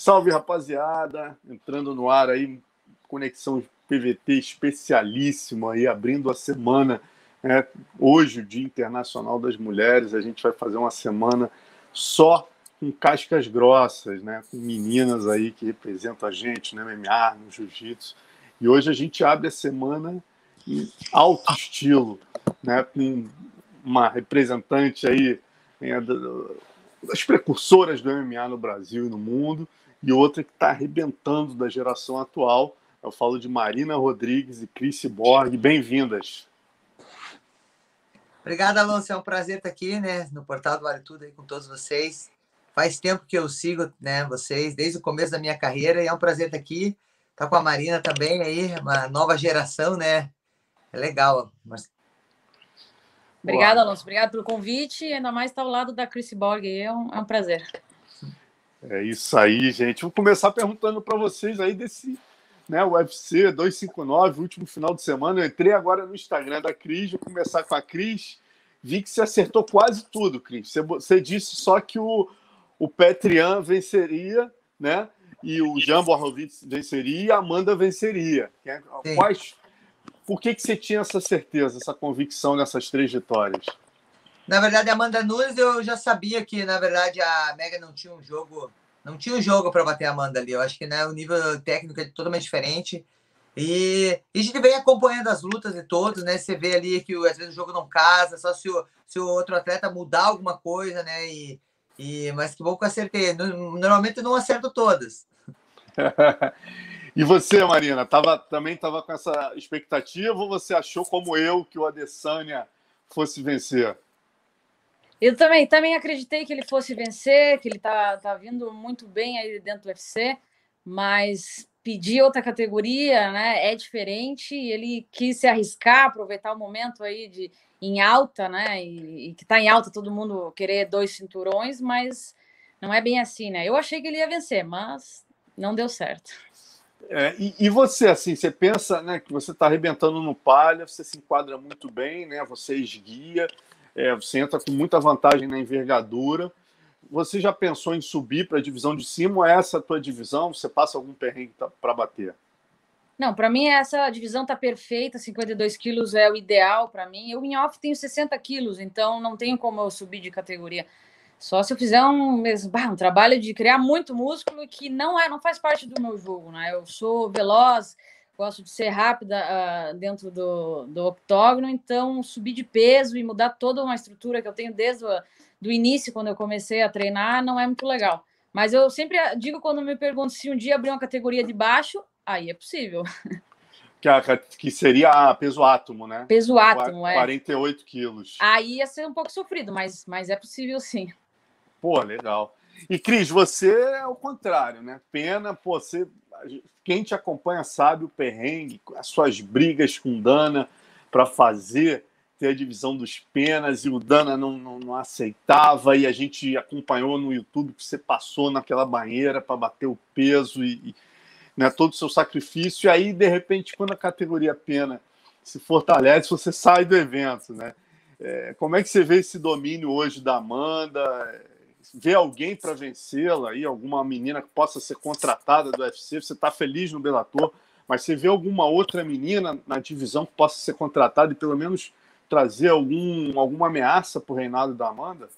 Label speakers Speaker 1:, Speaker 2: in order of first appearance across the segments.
Speaker 1: Salve, rapaziada! Entrando no ar aí, conexão PVT especialíssima aí, abrindo a semana. Né? Hoje, o Dia Internacional das Mulheres, a gente vai fazer uma semana só com cascas grossas, né? Com meninas aí que representam a gente no MMA, no Jiu-Jitsu. E hoje a gente abre a semana em alto estilo, né? Com uma representante aí né, das precursoras do MMA no Brasil e no mundo, e outra que está arrebentando da geração atual. Eu falo de Marina Rodrigues e Cris Borg. Bem-vindas.
Speaker 2: Obrigado, Alonso. É um prazer estar aqui, né, no Portal do Vale Tudo aí com todos vocês. Faz tempo que eu sigo, né, vocês desde o começo da minha carreira e é um prazer estar aqui. Tá com a Marina também aí, uma nova geração, né? É legal. Mas...
Speaker 3: Obrigada, Alonso. Obrigado pelo convite. Ainda mais estar ao lado da Chris Borg. É um, é um prazer.
Speaker 1: É isso aí, gente. Vou começar perguntando para vocês aí desse né, UFC 259, último final de semana. Eu entrei agora no Instagram da Cris, vou começar com a Cris. Vi que você acertou quase tudo, Cris. Você, você disse só que o, o Petrian venceria, né? E o Jan Borrovitz venceria e a Amanda venceria. Quais, por que, que você tinha essa certeza, essa convicção nessas três vitórias?
Speaker 2: Na verdade, a Amanda Nunes, eu já sabia que, na verdade, a Mega não tinha um jogo, não tinha um jogo para bater a Amanda ali. Eu acho que né, o nível técnico é totalmente diferente. E, e, a gente vem acompanhando as lutas de todos, né? Você vê ali que às vezes o jogo não casa, só se o, se o outro atleta mudar alguma coisa, né? E, e, mas que bom que eu acertei. Normalmente eu não acerto todas.
Speaker 1: e você, Marina, tava, também estava com essa expectativa ou você achou, como eu, que o Adesanya fosse vencer?
Speaker 3: Eu também, também acreditei que ele fosse vencer, que ele tá, tá vindo muito bem aí dentro do UFC, mas pedir outra categoria, né, é diferente. Ele quis se arriscar, aproveitar o momento aí de em alta, né, e, e que tá em alta todo mundo querer dois cinturões, mas não é bem assim, né? Eu achei que ele ia vencer, mas não deu certo.
Speaker 1: É, e, e, você, assim, você pensa né, que você está arrebentando no palha, você se enquadra muito bem, né? Você esguia, é, você entra com muita vantagem na envergadura. Você já pensou em subir para a divisão de cima é essa a tua divisão? Você passa algum perrengue para bater?
Speaker 3: Não, para mim essa divisão tá perfeita, 52 quilos é o ideal para mim. Eu em off tenho 60 quilos, então não tenho como eu subir de categoria. Só se eu fizer um, um trabalho de criar muito músculo que não é, não faz parte do meu jogo, né? Eu sou veloz, gosto de ser rápida uh, dentro do, do octógono, então subir de peso e mudar toda uma estrutura que eu tenho desde o do início, quando eu comecei a treinar, não é muito legal. Mas eu sempre digo quando me perguntam se um dia abrir uma categoria de baixo, aí é possível.
Speaker 1: Que, a, que seria peso átomo, né?
Speaker 3: Peso átomo, 48
Speaker 1: é. 48 quilos.
Speaker 3: Aí ia ser um pouco sofrido, mas, mas é possível sim.
Speaker 1: Pô, legal. E Cris, você é o contrário, né? Pena, pô, você quem te acompanha sabe o perrengue, as suas brigas com Dana para fazer ter a divisão dos penas e o Dana não, não, não, aceitava e a gente acompanhou no YouTube que você passou naquela banheira para bater o peso e, e né, todo o seu sacrifício e aí de repente quando a categoria pena se fortalece você sai do evento, né? É, como é que você vê esse domínio hoje da Amanda? Vê alguém para vencê-la aí, alguma menina que possa ser contratada do UFC, você está feliz no Bellator, mas você vê alguma outra menina na divisão que possa ser contratada e pelo menos trazer algum, alguma ameaça para o reinado da Amanda?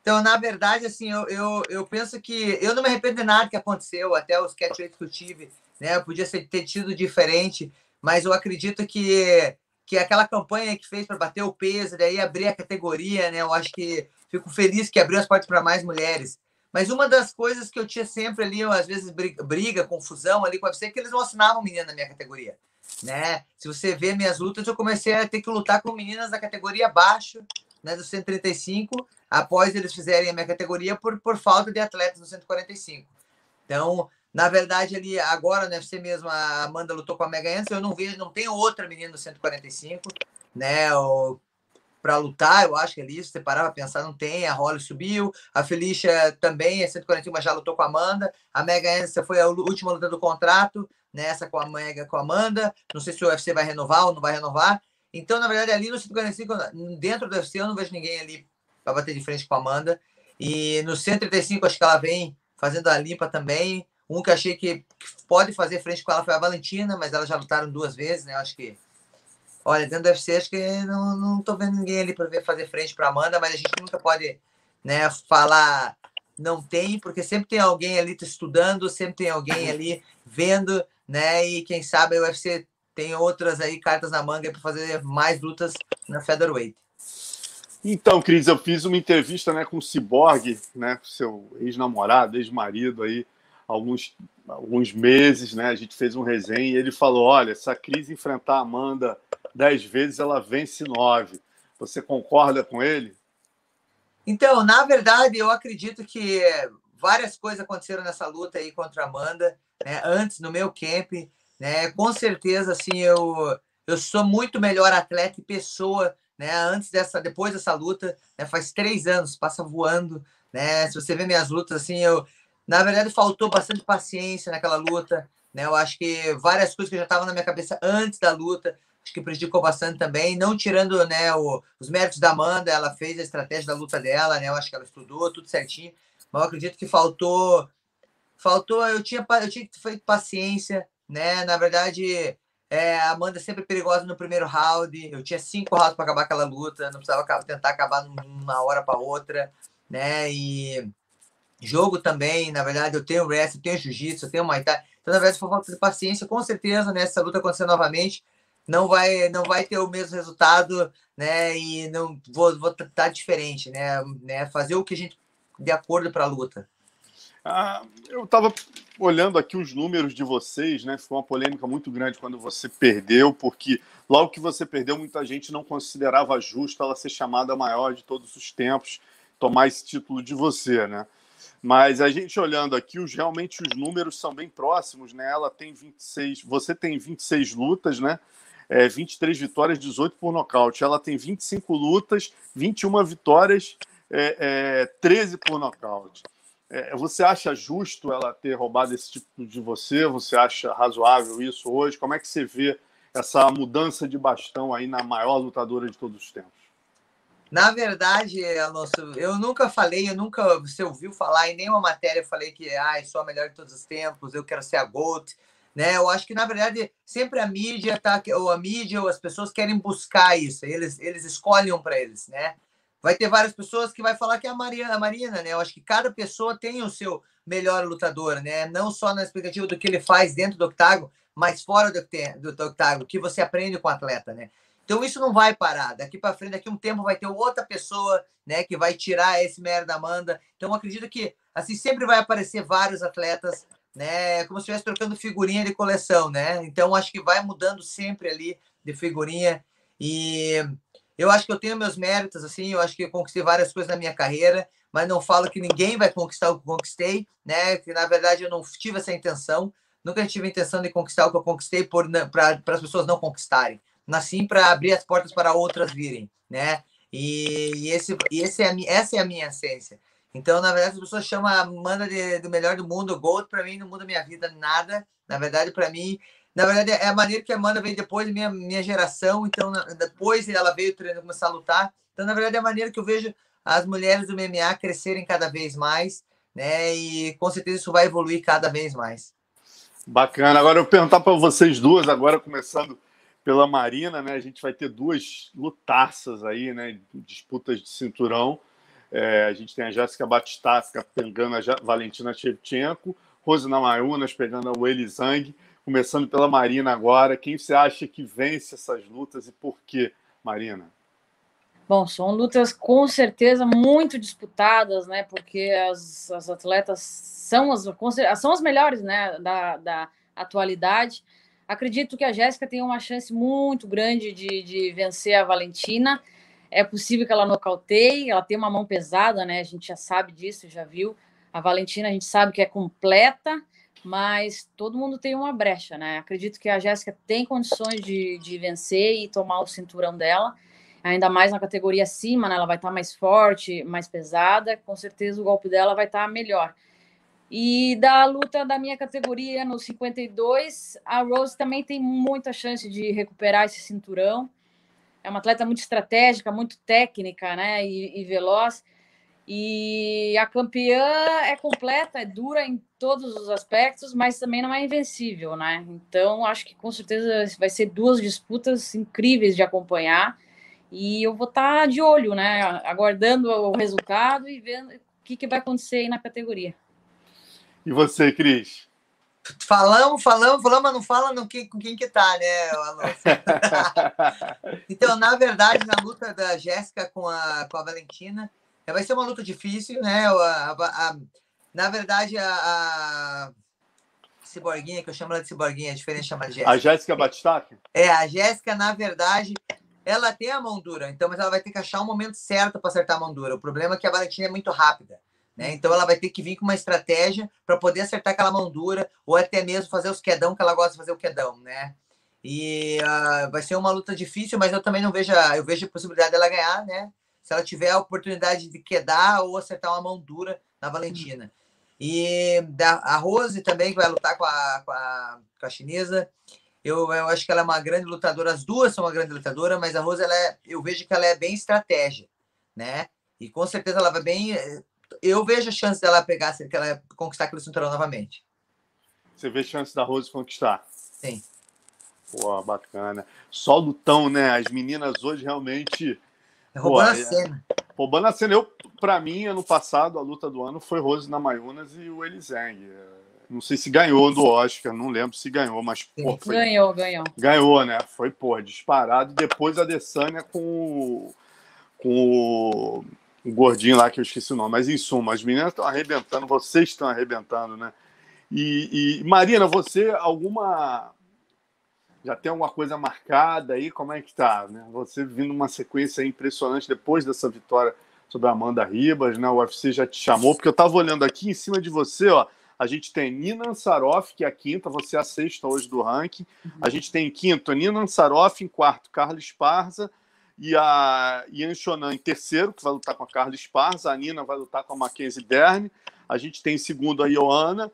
Speaker 2: Então, na verdade, assim, eu, eu, eu penso que eu não me arrependo de nada que aconteceu, até os catch que eu tive, né? Podia ser, ter tido diferente, mas eu acredito que, que aquela campanha que fez para bater o peso, daí abrir a categoria, né? Eu acho que Fico feliz que abriu as portas para mais mulheres. Mas uma das coisas que eu tinha sempre ali, às vezes briga, confusão ali com a UFC, é que eles não assinavam menina na minha categoria. Né? Se você vê minhas lutas, eu comecei a ter que lutar com meninas da categoria abaixo, né, do 135, após eles fizerem a minha categoria por, por falta de atletas no 145. Então, na verdade, ali agora no UFC mesmo, a Amanda lutou com a Mega Anderson, eu não vejo, não tem outra menina no 145, né? O para lutar, eu acho que ali, se você parar para pensar, não tem. A Holly subiu, a Felicia também, é 141, mas já lutou com a Amanda. A Mega Anderson foi a última luta do contrato, nessa com a Mega, com a Amanda. Não sei se o UFC vai renovar ou não vai renovar. Então, na verdade, ali no 145, dentro do UFC, eu não vejo ninguém ali para bater de frente com a Amanda. E no 135, acho que ela vem fazendo a limpa também. Um que achei que pode fazer frente com ela foi a Valentina, mas elas já lutaram duas vezes, né? Acho que. Olha, dentro do UFC, acho que não, não tô vendo ninguém ali para fazer frente para Amanda, mas a gente nunca pode né, falar não tem, porque sempre tem alguém ali estudando, sempre tem alguém ali vendo, né? E quem sabe a UFC tem outras aí cartas na manga para fazer mais lutas na featherweight.
Speaker 1: Então, Cris, eu fiz uma entrevista né, com o Cyborg, né, seu ex-namorado, ex-marido aí, alguns, alguns meses, né? A gente fez um resenha e ele falou: olha, se a Cris enfrentar a Amanda dez vezes, ela vence nove. Você concorda com ele?
Speaker 2: Então, na verdade, eu acredito que várias coisas aconteceram nessa luta aí contra a Amanda, né? Antes no meu camp, né? Com certeza, assim, eu eu sou muito melhor atleta e pessoa, né? Antes dessa, depois dessa luta, né? Faz três anos, passa voando, né? Se você ver minhas lutas, assim, eu na verdade faltou bastante paciência naquela luta, né? Eu acho que várias coisas que já estavam na minha cabeça antes da luta acho que prejudicou bastante também, não tirando né, o, os méritos da Amanda, ela fez a estratégia da luta dela, né? Eu acho que ela estudou tudo certinho, mas eu acredito que faltou. Faltou, eu tinha, eu tinha feito paciência, né? Na verdade, é, a Amanda sempre perigosa no primeiro round. Eu tinha cinco rounds para acabar aquela luta, não precisava tentar acabar numa hora para outra, né? E jogo também, na verdade, eu tenho wrestling, eu tenho jiu-jitsu, eu tenho muay thai. Então, na verdade, foi falta de paciência, com certeza, né? Se luta acontecer novamente, não vai não vai ter o mesmo resultado, né? E não vou, vou estar diferente, né? né? Fazer o que a gente de acordo para a luta.
Speaker 1: Ah, eu estava olhando aqui os números de vocês, né? Foi uma polêmica muito grande quando você perdeu, porque logo que você perdeu, muita gente não considerava justo ela ser chamada maior de todos os tempos, tomar esse título de você, né? Mas a gente olhando aqui, os, realmente os números são bem próximos, né? Ela tem 26, você tem 26 lutas, né? é, 23 vitórias, 18 por nocaute. Ela tem 25 lutas, 21 vitórias, é, é, 13 por nocaute. É, você acha justo ela ter roubado esse tipo de você? Você acha razoável isso hoje? Como é que você vê essa mudança de bastão aí na maior lutadora de todos os tempos?
Speaker 2: Na verdade, Alonso, eu nunca falei, eu nunca, você ouviu falar em nenhuma matéria, eu falei que ah, sou a melhor de todos os tempos, eu quero ser a GOAT. Né? Eu acho que, na verdade, sempre a mídia, tá, ou a mídia, ou as pessoas querem buscar isso, eles, eles escolhem para eles, né? Vai ter várias pessoas que vai falar que é a Marina, a Marina, né? Eu acho que cada pessoa tem o seu melhor lutador, né? Não só na expectativa do que ele faz dentro do octágono, mas fora do, do octágono, que você aprende com o atleta, né? Então isso não vai parar. Daqui para frente, daqui um tempo vai ter outra pessoa, né, que vai tirar esse mérito da Amanda. Então acredito que assim sempre vai aparecer vários atletas né? Como se estivesse trocando figurinha de coleção, né? Então acho que vai mudando sempre ali de figurinha e eu acho que eu tenho meus méritos assim, eu acho que eu conquistei várias coisas na minha carreira, mas não falo que ninguém vai conquistar o que conquistei, né? Que na verdade eu não tive essa intenção, nunca tive a intenção de conquistar o que eu conquistei por para as pessoas não conquistarem. Nasci para abrir as portas para outras virem, né? E, esse, e esse é essa é a minha essência. Então, na verdade, as pessoas chamam a Amanda de, do melhor do mundo. Gold, para mim, não muda minha vida nada. Na verdade, para mim, na verdade, é a maneira que a Amanda veio depois da minha, minha geração. Então, depois ela veio treinando, começar a lutar. Então, na verdade, é a maneira que eu vejo as mulheres do MMA crescerem cada vez mais, né? E com certeza isso vai evoluir cada vez mais.
Speaker 1: Bacana. Agora eu perguntar para vocês duas, agora começando pela Marina, né? A gente vai ter duas lutaças aí, né? Disputas de cinturão. É, a gente tem a Jéssica Batistaska pegando a Valentina Shevchenko, Rosina Mayunas pegando a Weili Zhang, começando pela Marina agora. Quem você acha que vence essas lutas e por quê, Marina?
Speaker 3: Bom, são lutas com certeza muito disputadas, né? Porque as, as atletas são as, são as melhores né? da, da atualidade. Acredito que a Jéssica tem uma chance muito grande de, de vencer a Valentina. É possível que ela nocauteie, ela tem uma mão pesada, né? A gente já sabe disso, já viu. A Valentina a gente sabe que é completa, mas todo mundo tem uma brecha, né? Acredito que a Jéssica tem condições de, de vencer e tomar o cinturão dela, ainda mais na categoria acima, né? Ela vai estar mais forte, mais pesada, com certeza o golpe dela vai estar melhor. E da luta da minha categoria no 52, a Rose também tem muita chance de recuperar esse cinturão é uma atleta muito estratégica, muito técnica, né? E, e, veloz. E a campeã é completa, é dura em todos os aspectos, mas também não é invencível, né? Então, acho que com certeza vai ser duas disputas incríveis de acompanhar. E eu vou estar tá de olho, né? Aguardando o resultado e vendo o que, que vai acontecer aí na categoria.
Speaker 1: E você, Cris?
Speaker 2: Falamos, falamos, falamos, mas não fala no que, com quem que tá, né, Alonso? então, na verdade, na luta da Jéssica com a, com a Valentina, vai ser uma luta difícil, né? A, a, a, na verdade, a, Ciborguinha, que eu chamo ela de Ciborguinha, é diferente de chamar de Jéssica.
Speaker 1: A Jéssica Batistac?
Speaker 2: É, a Jéssica, na verdade, ela tem a mão dura, então, mas ela vai ter que achar o momento certo para acertar a mão dura. O problema é que a Valentina é muito rápida. Né? Então ela vai ter que vir com uma estratégia para poder acertar aquela mão dura, ou até mesmo fazer os quedão, que ela gosta de fazer o quedão, né? E uh, vai ser uma luta difícil, mas eu também não vejo, a, eu vejo a possibilidade dela ganhar, né? Se ela tiver a oportunidade de quedar ou acertar uma mão dura na Valentina. E da, a Rose também, que vai lutar com a, com a, com a chinesa. Eu, eu acho que ela é uma grande lutadora, as duas são uma grande lutadora, mas a Rose, ela é, eu vejo que ela é bem estratégia, né? E com certeza ela vai bem eu vejo a chance dela pegar, que ela conquistar aquele cinturão novamente.
Speaker 1: Você vê chance da Rose conquistar?
Speaker 2: Sim.
Speaker 1: Pô, bacana. Só lutão, né? As meninas hoje realmente.
Speaker 2: É roubando a é cena.
Speaker 1: Roubando a cena. Eu, pra mim, ano passado, a luta do ano foi Rose Namayunas e o Eliseng. Não sei se ganhou do Oscar, não lembro se ganhou, mas pô,
Speaker 3: foi... ganhou, ganhou.
Speaker 1: Ganhou, né? Foi, pô, disparado. Depois a Adesanya com o, com o um gordinho lá que eu esqueci o nome, mas em suma, as meninas estão arrebentando, vocês estão arrebentando, né? E, e, Marina, você alguma já tem alguma coisa marcada aí? Como é que tá? Né? Você vindo uma sequência impressionante depois dessa vitória sobre a Amanda Ribas, né? O UFC já te chamou, porque eu estava olhando aqui em cima de você, ó. A gente tem Nina Ansaroff, que é a quinta, você é a sexta hoje do ranking. A gente tem em quinto Nina Ansaroff, em quarto Carlos Esparza, e a Ian Shonan em terceiro, que vai lutar com a Carla Esparza, a Nina vai lutar com a Mackenzie Dern, a gente tem em segundo a Ioana,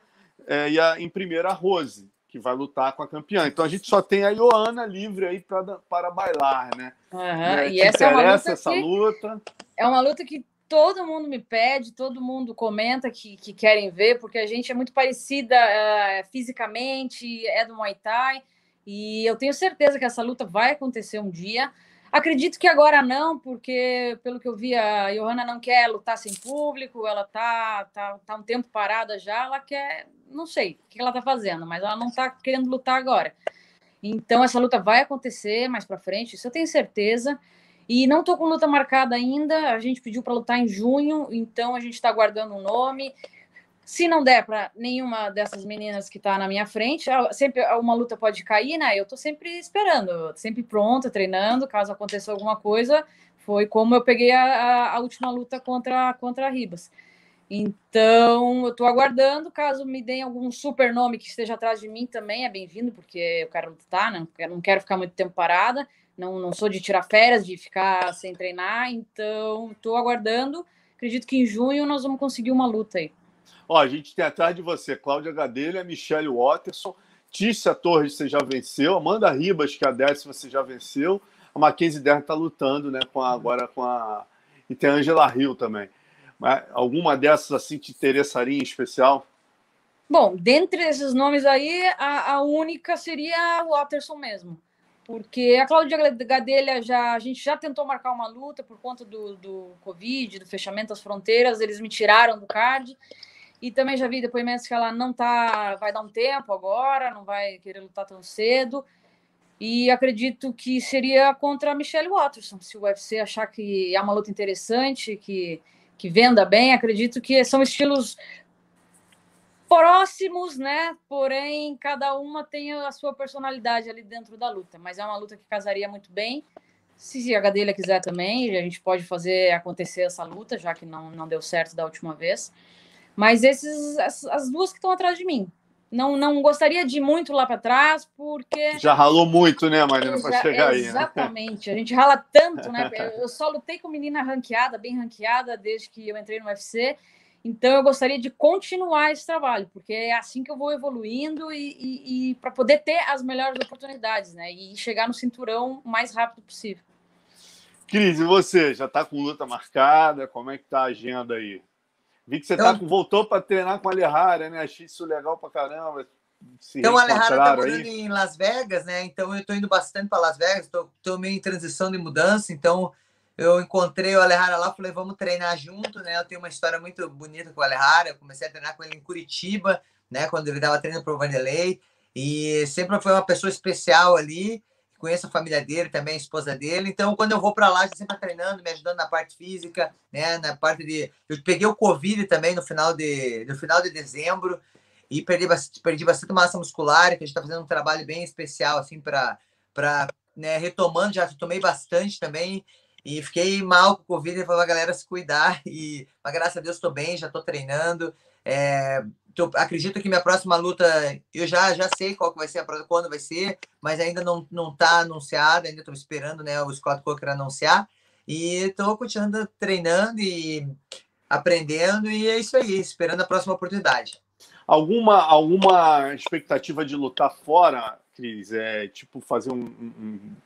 Speaker 1: é, e a, em primeiro a Rose, que vai lutar com a campeã. Então a gente só tem a Ioana livre aí pra, para bailar, né?
Speaker 3: Uhum. É, e essa é uma luta essa que, luta? É uma luta que todo mundo me pede, todo mundo comenta que, que querem ver, porque a gente é muito parecida uh, fisicamente, é do Muay Thai, e eu tenho certeza que essa luta vai acontecer um dia. Acredito que agora não, porque pelo que eu vi, a Johanna não quer lutar sem público, ela tá, tá, tá um tempo parada já, ela quer, não sei o que ela tá fazendo, mas ela não tá querendo lutar agora. Então essa luta vai acontecer mais para frente, isso eu tenho certeza. E não tô com luta marcada ainda, a gente pediu para lutar em junho, então a gente está aguardando um nome. Se não der para nenhuma dessas meninas que está na minha frente, sempre uma luta pode cair, né? Eu estou sempre esperando, sempre pronta, treinando. Caso aconteça alguma coisa, foi como eu peguei a, a última luta contra, contra a Ribas. Então, eu estou aguardando. Caso me deem algum super nome que esteja atrás de mim também, é bem-vindo, porque eu quero lutar, né? Eu não quero ficar muito tempo parada. Não, não sou de tirar férias, de ficar sem treinar. Então, estou aguardando. Acredito que em junho nós vamos conseguir uma luta aí.
Speaker 1: Ó, a gente tem atrás de você Cláudia Gadelha, Michelle Watterson, Tícia Torres, você já venceu, Amanda Ribas, que é a décima, você já venceu. A Mackenzie Dern está lutando, né? Com a, agora com a. E tem a Angela Hill também. Mas alguma dessas assim te interessaria em especial?
Speaker 3: Bom, dentre esses nomes aí, a, a única seria o Watterson mesmo. Porque a Cláudia Gadelha já a gente já tentou marcar uma luta por conta do, do Covid, do fechamento das fronteiras, eles me tiraram do card. E também já vi depoimentos que ela não tá, vai dar um tempo agora, não vai querer lutar tão cedo. E acredito que seria contra a Michelle Watterson, se o UFC achar que é uma luta interessante, que, que venda bem. Acredito que são estilos próximos, né? Porém, cada uma tem a sua personalidade ali dentro da luta. Mas é uma luta que casaria muito bem. Se a Gadelha quiser também, a gente pode fazer acontecer essa luta, já que não, não deu certo da última vez. Mas esses, as, as duas que estão atrás de mim. Não, não gostaria de ir muito lá para trás, porque.
Speaker 1: Já ralou muito, né, Marina, para chegar aí.
Speaker 3: Né? Exatamente. Né? A gente rala tanto, né? Eu só lutei com menina ranqueada, bem ranqueada, desde que eu entrei no UFC. Então, eu gostaria de continuar esse trabalho, porque é assim que eu vou evoluindo e, e, e para poder ter as melhores oportunidades, né? E chegar no cinturão o mais rápido possível.
Speaker 1: Cris, e você? Já está com luta marcada? Como é que tá a agenda aí? Vi que você tá com, voltou para treinar com a Alejara, né? Achei isso legal para caramba.
Speaker 2: Se então, a Alejara está morando aí. em Las Vegas, né? Então, eu estou indo bastante para Las Vegas. Estou meio em transição de mudança. Então, eu encontrei o Alejara lá. Falei, vamos treinar junto, né? Eu tenho uma história muito bonita com o Alejara. Eu comecei a treinar com ele em Curitiba, né? Quando ele estava treinando para o Vanderlei. E sempre foi uma pessoa especial ali conheço a família dele também, a esposa dele. Então, quando eu vou para lá, sempre tá treinando, me ajudando na parte física, né? Na parte de. Eu peguei o Covid também no final de, no final de dezembro e perdi bastante, perdi bastante massa muscular, que a gente está fazendo um trabalho bem especial, assim, para. Né, retomando, já tomei bastante também. E fiquei mal com o Covid, falei a galera se cuidar. E, mas graças a Deus, estou bem, já estou treinando. É, acredito que minha próxima luta, eu já, já sei qual que vai ser, quando vai ser, mas ainda não, não tá anunciada, ainda estou esperando né, o Scott Coker anunciar. E estou continuando treinando e aprendendo, e é isso aí, esperando a próxima oportunidade.
Speaker 1: Alguma, alguma expectativa de lutar fora, Cris? É tipo fazer um, um,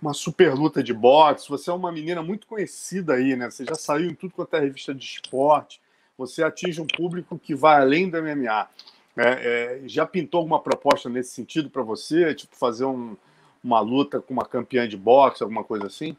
Speaker 1: uma super luta de boxe. Você é uma menina muito conhecida aí, né? Você já saiu em tudo quanto é revista de esporte você atinge um público que vai além do MMA. É, é, já pintou alguma proposta nesse sentido para você? Tipo, fazer um, uma luta com uma campeã de boxe, alguma coisa assim?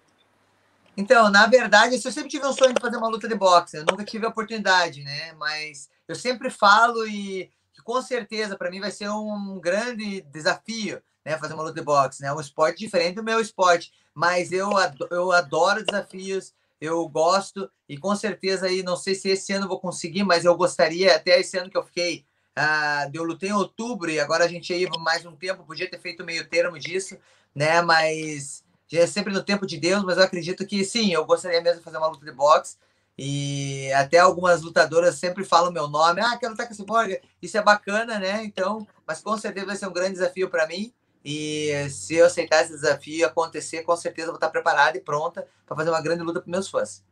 Speaker 2: Então, na verdade, eu sempre tive um sonho de fazer uma luta de boxe. Eu nunca tive a oportunidade, né? Mas eu sempre falo e com certeza para mim vai ser um grande desafio, né? Fazer uma luta de boxe, né? Um esporte diferente do meu esporte, mas eu, eu adoro desafios eu gosto e com certeza aí, não sei se esse ano vou conseguir, mas eu gostaria, até esse ano que eu fiquei, uh, eu lutei em outubro e agora a gente aí mais um tempo, podia ter feito meio termo disso, né, mas já é sempre no tempo de Deus, mas eu acredito que sim, eu gostaria mesmo de fazer uma luta de boxe e até algumas lutadoras sempre falam meu nome, ah, quero lutar com esse borger, isso é bacana, né, então, mas com certeza vai ser um grande desafio para mim, e se eu aceitar esse desafio acontecer, com certeza vou estar preparada e pronta para fazer uma grande luta para meus fãs.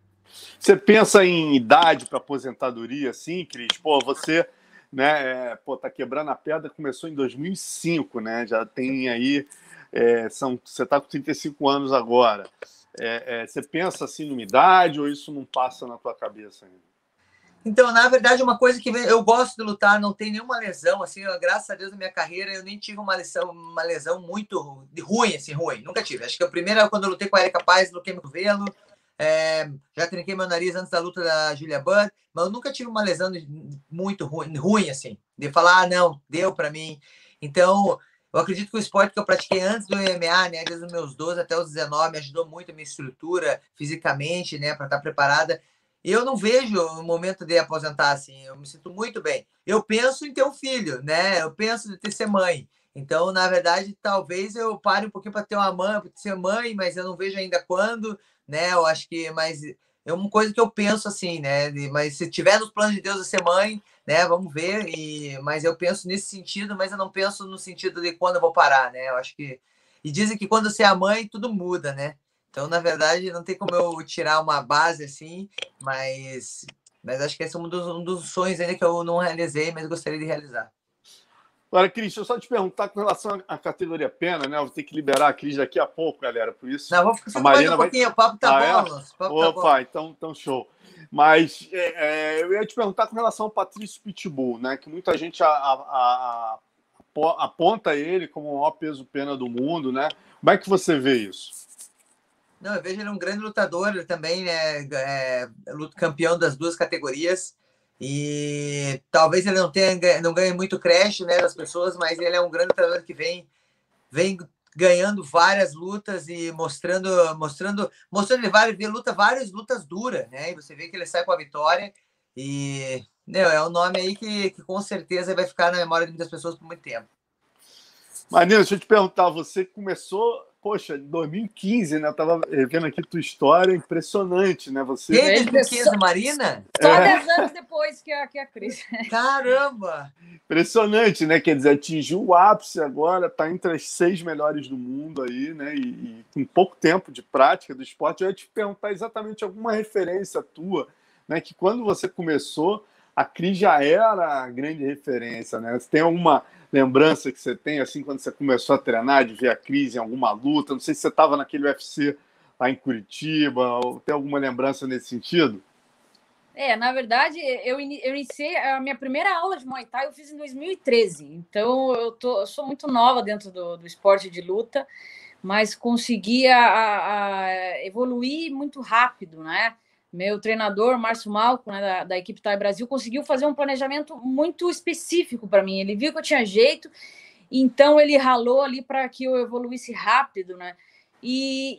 Speaker 1: Você pensa em idade para aposentadoria, assim, Cris? Pô, você, né, é, pô, tá quebrando a pedra, começou em 2005, né? Já tem aí, é, são, você tá com 35 anos agora. É, é, você pensa assim numa idade ou isso não passa na tua cabeça ainda?
Speaker 2: Então, na verdade, uma coisa que eu gosto de lutar, não tem nenhuma lesão, assim, graças a Deus na minha carreira eu nem tive uma lesão, uma lesão muito ruim, assim, ruim, nunca tive. Acho que a primeira, quando eu lutei com a Erika Paz, lutei meu velo, é, já trinquei meu nariz antes da luta da Julia Budd, mas eu nunca tive uma lesão muito ruim, ruim assim, de falar, ah, não, deu para mim. Então, eu acredito que o esporte que eu pratiquei antes do MMA, né, desde os meus 12 até os 19, me ajudou muito a minha estrutura fisicamente, né, para estar preparada eu não vejo o momento de aposentar assim, eu me sinto muito bem. Eu penso em ter um filho, né? Eu penso em ter ser mãe. Então, na verdade, talvez eu pare um pouquinho para ter uma mãe, para ser mãe, mas eu não vejo ainda quando, né? Eu acho que, mas é uma coisa que eu penso assim, né? Mas se tiver nos planos de Deus eu ser mãe, né? Vamos ver. E mas eu penso nesse sentido, mas eu não penso no sentido de quando eu vou parar, né? Eu acho que e dizem que quando você é a mãe tudo muda, né? Então, na verdade, não tem como eu tirar uma base assim, mas, mas acho que esse é um dos, um dos sonhos ainda que eu não realizei, mas gostaria de realizar.
Speaker 1: Agora, Cris, eu só te perguntar com relação à categoria pena, né? Eu vou ter que liberar a Cris daqui a pouco, galera. Por isso.
Speaker 2: Não, vou ficar só a Marina um pouquinho, vai... o papo tá ah, bom, é? papo
Speaker 1: Opa, tá bom. Então, então show. Mas é, é, eu ia te perguntar com relação ao Patrício Pitbull, né? Que muita gente a, a, a, aponta ele como o maior peso pena do mundo, né? Como é que você vê isso?
Speaker 2: Não, eu vejo ele um grande lutador ele também, né? É, campeão das duas categorias. E talvez ele não tenha não ganhe muito crédito né, das pessoas, mas ele é um grande lutador que vem, vem ganhando várias lutas e mostrando mostrando mostrando ele várias, luta várias lutas duras, né? E você vê que ele sai com a vitória e não, é um nome aí que, que com certeza vai ficar na memória de muitas pessoas por muito tempo.
Speaker 1: Maninho, deixa eu te perguntar, você começou poxa, 2015, né? Eu tava vendo aqui tua história, impressionante, né? Você.
Speaker 2: Desde 2015, Marina?
Speaker 3: Só é. 10 anos depois que a, que a Cris.
Speaker 2: Caramba!
Speaker 1: Impressionante, né? Quer dizer, atingiu o ápice agora, tá entre as seis melhores do mundo aí, né? E, e com pouco tempo de prática do esporte, eu ia te perguntar exatamente alguma referência tua, né? Que quando você começou, a Cris já era a grande referência, né? Você tem alguma lembrança que você tem, assim, quando você começou a treinar, de ver a crise em alguma luta? Não sei se você estava naquele UFC lá em Curitiba? Tem alguma lembrança nesse sentido?
Speaker 3: É, na verdade, eu, eu iniciei a minha primeira aula de Muay Thai, eu fiz em 2013. Então, eu, tô, eu sou muito nova dentro do, do esporte de luta, mas consegui a, a evoluir muito rápido, né? Meu treinador, Márcio Malco, né, da, da equipe Thai Brasil, conseguiu fazer um planejamento muito específico para mim. Ele viu que eu tinha jeito, então ele ralou ali para que eu evoluísse rápido, né? E,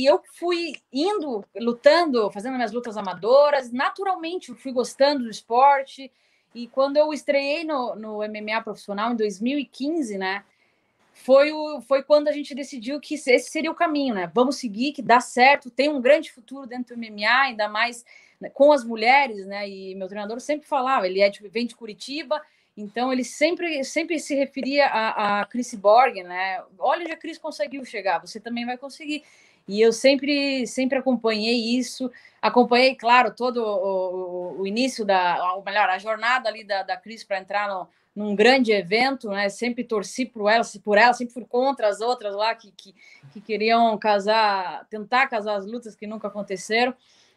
Speaker 3: e, eu fui indo, lutando, fazendo minhas lutas amadoras, naturalmente eu fui gostando do esporte. E quando eu estreiei no, no MMA profissional em 2015, né? Foi, o, foi quando a gente decidiu que esse seria o caminho, né? Vamos seguir, que dá certo, tem um grande futuro dentro do MMA, ainda mais né, com as mulheres, né? E meu treinador sempre falava, ele é de, vem de Curitiba, então ele sempre, sempre se referia a, a Chris Borg, né? Olha onde a Chris conseguiu chegar, você também vai conseguir. E eu sempre, sempre acompanhei isso, acompanhei, claro, todo o, o, o início da, ou melhor, a jornada ali da, da Cris para entrar no, num grande evento, né? Sempre torci por ela, por ela, sempre fui contra as outras lá que, que, que queriam casar, tentar casar as lutas que nunca aconteceram.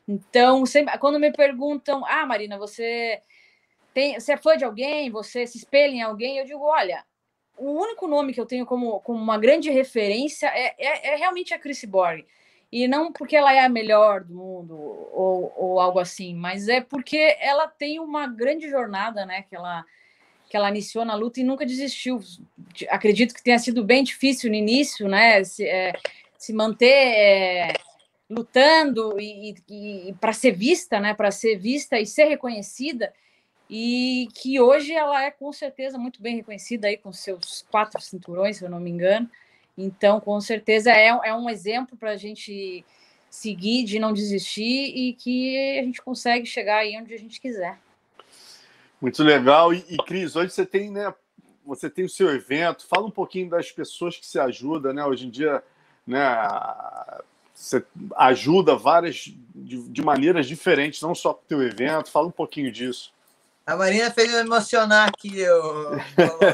Speaker 3: Então, sempre, quando me perguntam, ah, Marina, você tem, você é fã de alguém, você se espelha em alguém, eu digo, olha, o único nome que eu tenho como, como uma grande referência é, é, é realmente a Chris Borg. E não porque ela é a melhor do mundo ou, ou algo assim, mas é porque ela tem uma grande jornada, né? Que ela, que ela iniciou na luta e nunca desistiu. Acredito que tenha sido bem difícil no início, né? Se, é, se manter é, lutando e, e, e para ser vista, né? Para ser vista e ser reconhecida e que hoje ela é com certeza muito bem reconhecida aí com seus quatro cinturões, se eu não me engano. Então, com certeza é, é um exemplo para a gente seguir, de não desistir e que a gente consegue chegar aí onde a gente quiser.
Speaker 1: Muito legal. E, e Cris, hoje você tem, né? Você tem o seu evento. Fala um pouquinho das pessoas que se ajudam, né? Hoje em dia, né? Você ajuda várias de, de maneiras diferentes, não só com o teu evento. Fala um pouquinho disso.
Speaker 2: A Marina fez eu emocionar aqui, eu,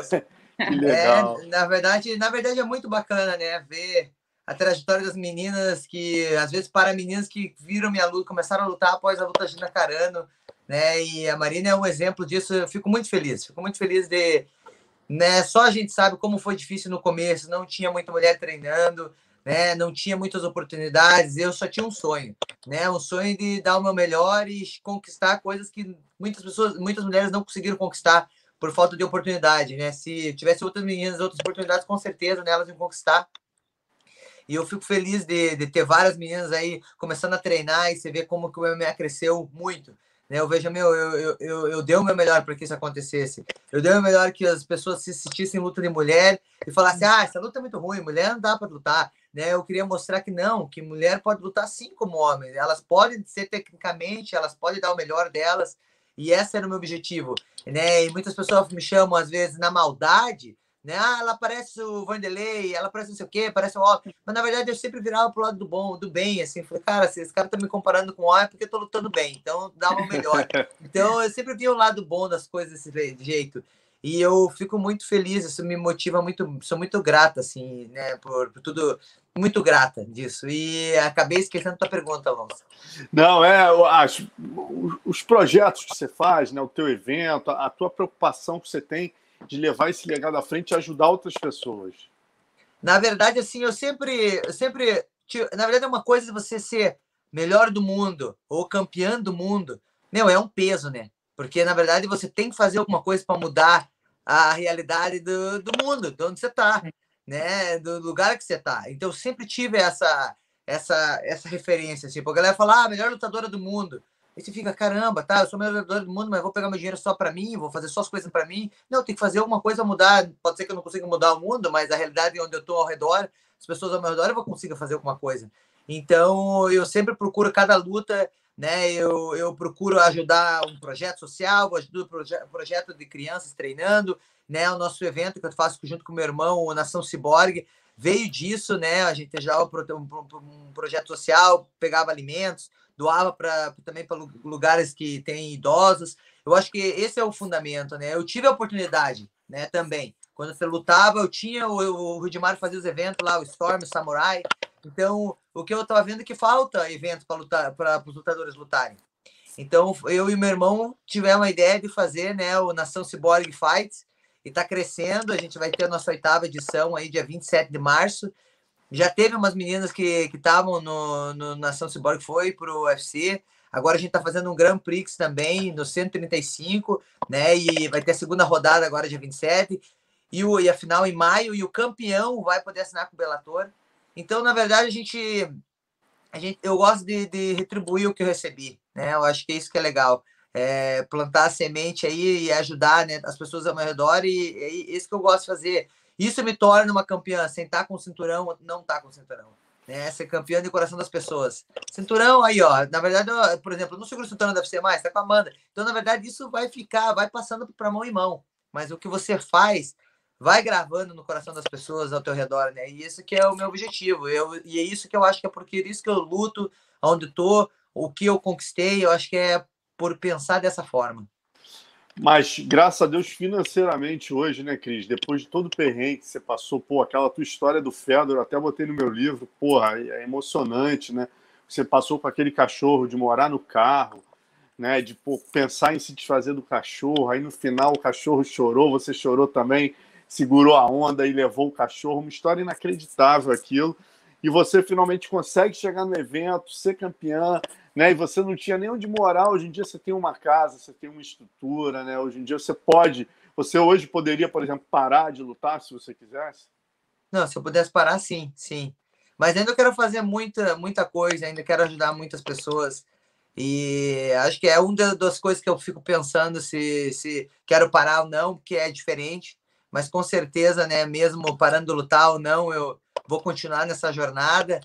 Speaker 1: que legal.
Speaker 2: É, na verdade, na verdade é muito bacana, né, ver a trajetória das meninas que às vezes para meninas que viram minha luta, começaram a lutar após a luta de Nacarano, né? E a Marina é um exemplo disso. Eu fico muito feliz, fico muito feliz de, né? Só a gente sabe como foi difícil no começo, não tinha muita mulher treinando, né? Não tinha muitas oportunidades, eu só tinha um sonho, né? Um sonho de dar o meu melhor e conquistar coisas que muitas pessoas, muitas mulheres não conseguiram conquistar por falta de oportunidade, né? Se tivesse outras meninas, outras oportunidades, com certeza né, elas iam conquistar. E eu fico feliz de, de ter várias meninas aí começando a treinar e você vê como que o MMA cresceu muito. Né? Eu vejo, meu, eu, eu, eu, eu dei o meu melhor para que isso acontecesse. Eu dei o melhor que as pessoas se assistissem luta de mulher e falassem: ah, essa luta é muito ruim, mulher não dá para lutar. Né? Eu queria mostrar que não, que mulher pode lutar assim como homem. Elas podem ser tecnicamente, elas podem dar o melhor delas. E esse era o meu objetivo. Né? E muitas pessoas me chamam, às vezes, na maldade, né? Ah, ela parece o Vanderlei, ela parece não sei o quê, parece o Otto. Mas na verdade eu sempre virava pro lado do bom, do bem, assim. Falei, cara, se esse cara tá me comparando com o Otto é porque eu tô lutando bem, então dá uma melhor. então eu sempre vi o lado bom das coisas desse jeito. E eu fico muito feliz, isso me motiva muito, sou muito grata, assim, né, por, por tudo, muito grata disso. E acabei esquecendo a tua pergunta, Alonso.
Speaker 1: Não, é, acho, os projetos que você faz, né, o teu evento, a tua preocupação que você tem de levar esse legado à frente e ajudar outras pessoas?
Speaker 2: Na verdade, assim, eu sempre, eu sempre, na verdade, é uma coisa você ser melhor do mundo ou campeão do mundo, meu, é um peso, né? Porque na verdade você tem que fazer alguma coisa para mudar a realidade do, do mundo, de onde você está, né? Do lugar que você está. Então eu sempre tive essa essa essa referência assim, porque a galera fala, ah, melhor lutadora do mundo. Aí você fica, caramba, tá, eu sou o melhor jogador do mundo, mas vou pegar meu dinheiro só para mim, vou fazer só as coisas para mim. Não, tem que fazer alguma coisa mudar. Pode ser que eu não consiga mudar o mundo, mas a realidade onde eu estou ao redor, as pessoas ao meu redor, eu vou conseguir fazer alguma coisa. Então, eu sempre procuro cada luta, né? Eu, eu procuro ajudar um projeto social, ajudo um projeto de crianças treinando, né? O nosso evento que eu faço junto com meu irmão, o Nação Ciborgue, veio disso, né? A gente já um, projeto social, pegava alimentos, doava para também para lugares que têm idosos. Eu acho que esse é o fundamento, né? Eu tive a oportunidade, né, também. Quando você lutava, eu tinha o, o Rudimar fazia os eventos lá, o Storm, o Samurai, Então, o que eu estava vendo é que falta eventos para lutar, para os lutadores lutarem. Então, eu e meu irmão tivemos a ideia de fazer né, o Nação Cyborg Fights, e está crescendo. A gente vai ter a nossa oitava edição aí, dia 27 de março. Já teve umas meninas que estavam no, no Nação Cyborg, foi para o UFC. Agora a gente está fazendo um Grand Prix também, no 135, né? E vai ter a segunda rodada agora, dia 27. E, o, e a final em maio, e o campeão vai poder assinar com o Bellator. Então, na verdade, a gente, a gente eu gosto de, de retribuir o que eu recebi, né? Eu acho que é isso que é legal. É, plantar a semente aí e ajudar né, as pessoas ao meu redor, e é isso que eu gosto de fazer. Isso me torna uma campeã, sentar com o cinturão, não tá com cinturão. Né? Ser campeã de coração das pessoas. Cinturão aí, ó. Na verdade, eu, por exemplo, não seguro o cinturão deve ser mais, tá com a Amanda. Então, na verdade, isso vai ficar, vai passando para mão em mão. Mas o que você faz vai gravando no coração das pessoas ao teu redor, né? E isso que é o meu objetivo. Eu, e é isso que eu acho que é porque é isso que eu luto, onde tô, o que eu conquistei, eu acho que é por pensar dessa forma.
Speaker 1: Mas, graças a Deus, financeiramente hoje, né, Cris? Depois de todo o perrengue que você passou, pô, aquela tua história do Fedor, até botei no meu livro, porra, é emocionante, né? Você passou com aquele cachorro de morar no carro, né? De pô, pensar em se desfazer do cachorro, aí no final o cachorro chorou, você chorou também segurou a onda e levou o cachorro. Uma história inacreditável aquilo. E você finalmente consegue chegar no evento, ser campeã, né? E você não tinha nem onde morar. Hoje em dia você tem uma casa, você tem uma estrutura, né? Hoje em dia você pode. Você hoje poderia, por exemplo, parar de lutar se você quisesse?
Speaker 2: Não, se eu pudesse parar, sim, sim. Mas ainda quero fazer muita, muita coisa, ainda quero ajudar muitas pessoas. E acho que é uma das coisas que eu fico pensando se, se quero parar ou não, porque é diferente mas com certeza, né, mesmo parando de lutar ou não, eu vou continuar nessa jornada.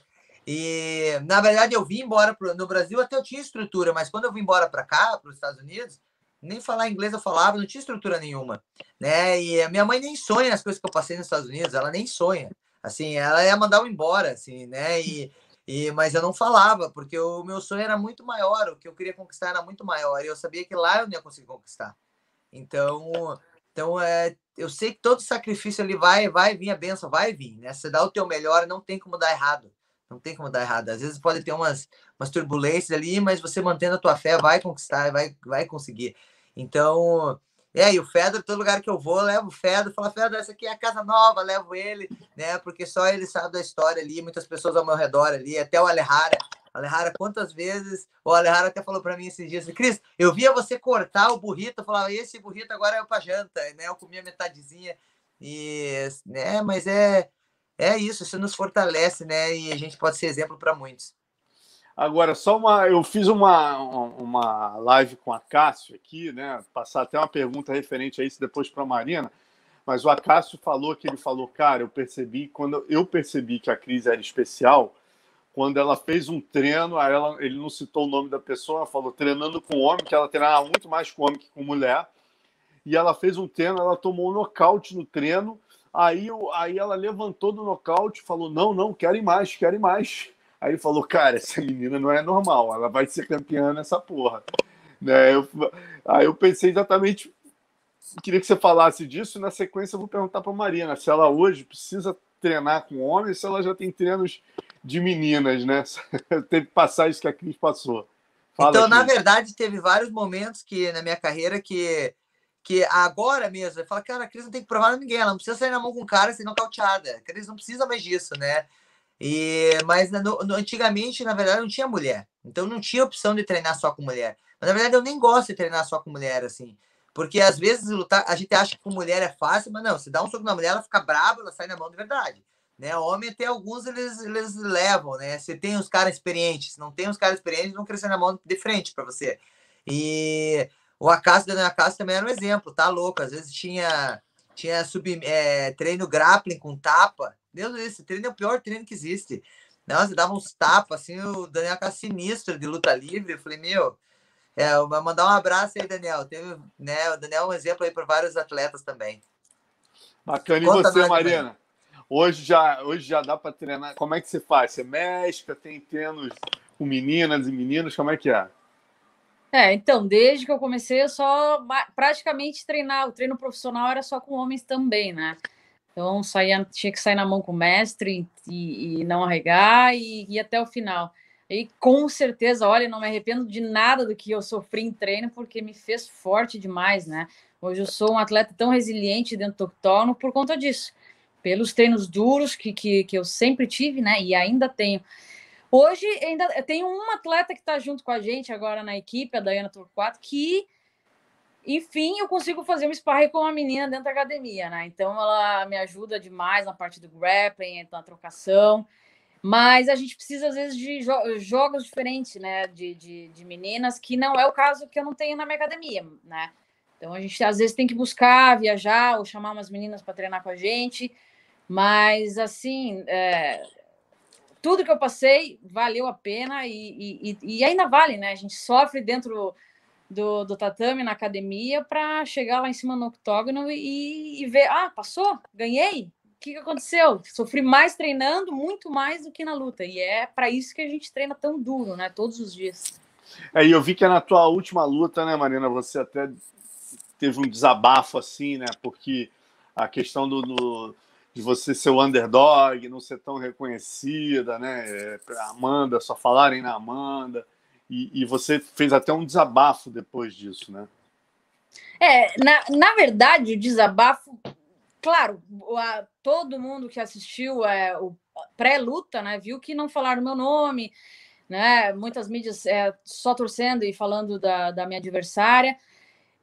Speaker 2: E na verdade eu vim embora pro, no Brasil até eu tinha estrutura, mas quando eu vim embora para cá, para os Estados Unidos, nem falar inglês eu falava, não tinha estrutura nenhuma, né? E a minha mãe nem sonha as coisas que eu passei nos Estados Unidos, ela nem sonha. Assim, ela ia mandar eu embora, assim, né? E, e mas eu não falava, porque o meu sonho era muito maior, o que eu queria conquistar era muito maior, e eu sabia que lá eu não ia conseguir conquistar. Então, então, é, eu sei que todo sacrifício ali vai, vai vir a benção, vai vir, né? Você dá o teu melhor, não tem como dar errado. Não tem como dar errado. Às vezes pode ter umas, umas turbulências ali, mas você mantendo a tua fé, vai conquistar, vai, vai conseguir. Então, é, e o Fedor, todo lugar que eu vou, eu levo o Fedor, falo, Fedor, essa aqui é a casa nova, levo ele, né? Porque só ele sabe da história ali, muitas pessoas ao meu redor ali, até o Alejara, Alejara, quantas vezes. O Alejara até falou para mim esses dias: Cris, eu via você cortar o burrito. Eu falava, esse burrito agora é para janta, né? Eu comia metadezinha. E, né, mas é, é isso, isso nos fortalece, né? E a gente pode ser exemplo para muitos.
Speaker 1: Agora, só uma. Eu fiz uma, uma live com a Cássio aqui, né? Passar até uma pergunta referente a isso depois para a Marina. Mas o Acácio falou que ele falou, cara, eu percebi, quando eu percebi que a crise era especial, quando ela fez um treino, ela, ele não citou o nome da pessoa, ela falou treinando com homem, que ela treinava muito mais com homem que com mulher. E ela fez um treino, ela tomou um nocaute no treino. Aí, aí ela levantou do nocaute e falou: Não, não, querem mais, querem mais. Aí ele falou: Cara, essa menina não é normal, ela vai ser campeã nessa porra. Né? Eu, aí eu pensei exatamente. Queria que você falasse disso. E na sequência, eu vou perguntar para Marina se ela hoje precisa treinar com homens, se ela já tem treinos de meninas, né? Teve passagens que a Cris passou.
Speaker 2: Fala, então, Cris. na verdade, teve vários momentos que na minha carreira que que agora mesmo, eu falo, cara, a Cris não tem que provar ninguém, ela não precisa sair na mão com o cara sem nocauteada. A Cris não precisa mais disso, né? E, mas no, no, antigamente, na verdade, não tinha mulher. Então não tinha opção de treinar só com mulher. Mas na verdade eu nem gosto de treinar só com mulher, assim. Porque às vezes lutar, a gente acha que com mulher é fácil, mas não, se dá um soco na mulher, ela fica brava, ela sai na mão de verdade. Né? Homem tem alguns, eles, eles levam, né? Você tem os caras experientes, se não tem os caras experientes, vão crescer na mão de frente para você. E o Acaso da Acaso também era um exemplo, tá louco? Às vezes tinha, tinha sub, é, treino grappling com tapa. Deus esse treino é o pior treino que existe. Nossa, dava uns tapas, assim, o Daniel Acaso sinistro de luta livre. Eu falei, meu, é, mandar um abraço aí, Daniel. Teve, né, o Daniel é um exemplo aí para vários atletas também.
Speaker 1: Bacana. E Conta você, Mariana? Também. Hoje já, hoje já dá para treinar. Como é que você faz? Você mescla, tem treinos com meninas e meninos? Como é que é?
Speaker 3: É, então, desde que eu comecei, eu só praticamente treinar. O treino profissional era só com homens também, né? Então saía, tinha que sair na mão com o mestre e, e não arregar e ir até o final. E com certeza, olha, não me arrependo de nada do que eu sofri em treino, porque me fez forte demais, né? Hoje eu sou um atleta tão resiliente dentro do octógono por conta disso. Pelos treinos duros que, que, que eu sempre tive, né? E ainda tenho. Hoje ainda tem um atleta que está junto com a gente agora na equipe, a Dayana Torquato, que, enfim, eu consigo fazer um sparring com uma menina dentro da academia, né? Então ela me ajuda demais na parte do grappling, na trocação. Mas a gente precisa, às vezes, de jo jogos diferentes, né? De, de, de, meninas, que não é o caso que eu não tenho na minha academia, né? Então a gente às vezes tem que buscar, viajar ou chamar umas meninas para treinar com a gente. Mas assim, é, tudo que eu passei valeu a pena e, e, e ainda vale, né? A gente sofre dentro do, do tatame na academia para chegar lá em cima no octógono e, e, ver, ah, passou, ganhei. O que, que aconteceu? Sofri mais treinando, muito mais do que na luta. E é para isso que a gente treina tão duro, né? Todos os dias.
Speaker 1: É, e eu vi que na tua última luta, né, Marina, você até teve um desabafo assim, né? Porque a questão do, do de você ser o underdog, não ser tão reconhecida, né? É, Amanda, só falarem na Amanda. E, e, você fez até um desabafo depois disso, né?
Speaker 3: É, na, na verdade, o desabafo, claro, a, todo mundo que assistiu é, o pré-luta, né, viu que não falaram meu nome, né? Muitas mídias é, só torcendo e falando da, da minha adversária.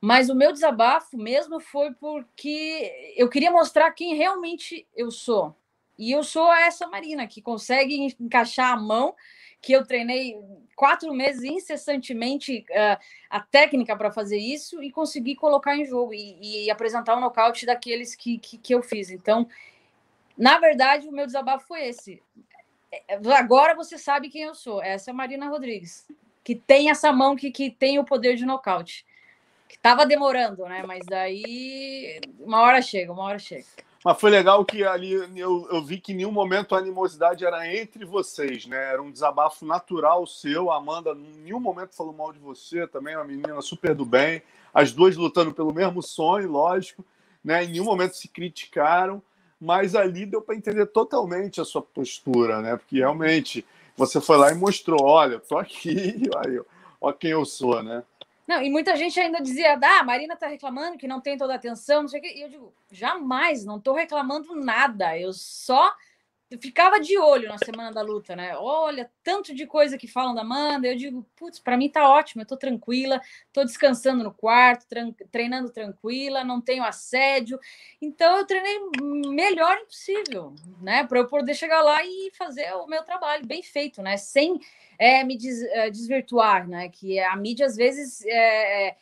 Speaker 3: Mas o meu desabafo mesmo foi porque eu queria mostrar quem realmente eu sou. E eu sou essa Marina, que consegue encaixar a mão, que eu treinei quatro meses incessantemente uh, a técnica para fazer isso e conseguir colocar em jogo e, e apresentar o um nocaute daqueles que, que, que eu fiz. Então, na verdade, o meu desabafo foi esse. É, agora você sabe quem eu sou. Essa é a Marina Rodrigues, que tem essa mão que, que tem o poder de nocaute tava demorando, né? Mas daí uma hora chega, uma hora chega.
Speaker 1: Mas foi legal que ali eu, eu vi que em nenhum momento a animosidade era entre vocês, né? Era um desabafo natural seu. A Amanda em nenhum momento falou mal de você, também uma menina super do bem. As duas lutando pelo mesmo sonho, lógico, né? Em nenhum momento se criticaram, mas ali deu para entender totalmente a sua postura, né? Porque realmente você foi lá e mostrou: olha, tô aqui, olha, olha quem eu sou, né?
Speaker 3: Não, e muita gente ainda dizia, ah, a Marina tá reclamando que não tem toda a atenção, não sei o quê. E eu digo, jamais, não tô reclamando nada. Eu só ficava de olho na semana da luta, né? Olha, tanto de coisa que falam da Amanda. Eu digo, putz, para mim tá ótimo, eu tô tranquila, tô descansando no quarto, treinando tranquila, não tenho assédio. Então eu treinei melhor impossível, né? Para eu poder chegar lá e fazer o meu trabalho bem feito, né? Sem é, me des, é, desvirtuar, né? Que a mídia às vezes é, é,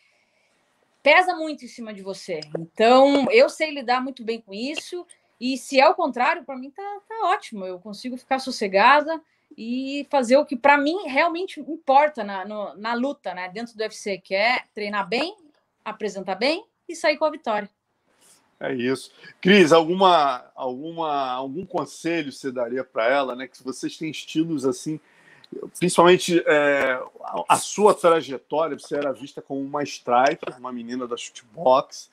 Speaker 3: pesa muito em cima de você. Então, eu sei lidar muito bem com isso. E se é o contrário, para mim tá, tá ótimo. Eu consigo ficar sossegada e fazer o que para mim realmente importa na, no, na luta, né? Dentro do UFC, que é treinar bem, apresentar bem e sair com a vitória.
Speaker 1: É isso. Cris, alguma, alguma, algum conselho você daria para ela, né? Que vocês têm estilos assim principalmente é, a sua trajetória, você era vista como uma striker, uma menina da shootbox,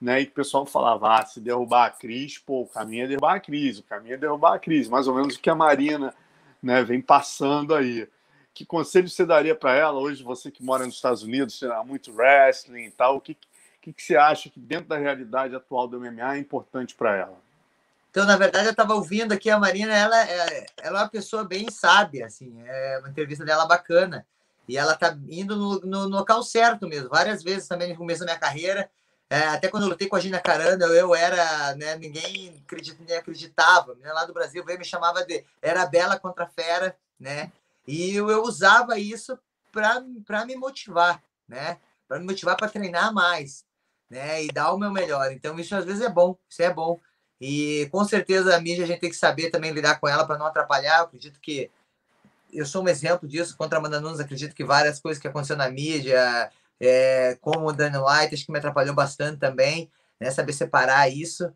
Speaker 1: né? E o pessoal falava, ah, se derrubar a Cris, pô, o caminho é derrubar a Cris, o caminho é derrubar a Cris, mais ou menos o que a Marina né, vem passando aí. Que conselho você daria para ela, hoje você que mora nos Estados Unidos, você muito wrestling e tal, o que, que, que você acha que dentro da realidade atual do MMA é importante para ela?
Speaker 2: Então, na verdade, eu estava ouvindo aqui a Marina, ela é, ela é uma pessoa bem sábia, assim, é uma entrevista dela bacana. E ela está indo no, no, no, local certo mesmo. Várias vezes também no começo da minha carreira, é, até quando eu lutei com a Gina Caranda, eu, era, né, ninguém acredita, nem acreditava. Né, lá do Brasil veio me chamava de era bela contra fera, né? E eu, eu usava isso para me motivar, né? Para me motivar para treinar mais, né? E dar o meu melhor. Então isso às vezes é bom, isso é bom. E com certeza a mídia a gente tem que saber também lidar com ela para não atrapalhar. Eu acredito que eu sou um exemplo disso. Contra a Amanda Nunes, acredito que várias coisas que aconteceram na mídia, é, como o Daniel White, acho que me atrapalhou bastante também, né? Saber separar isso.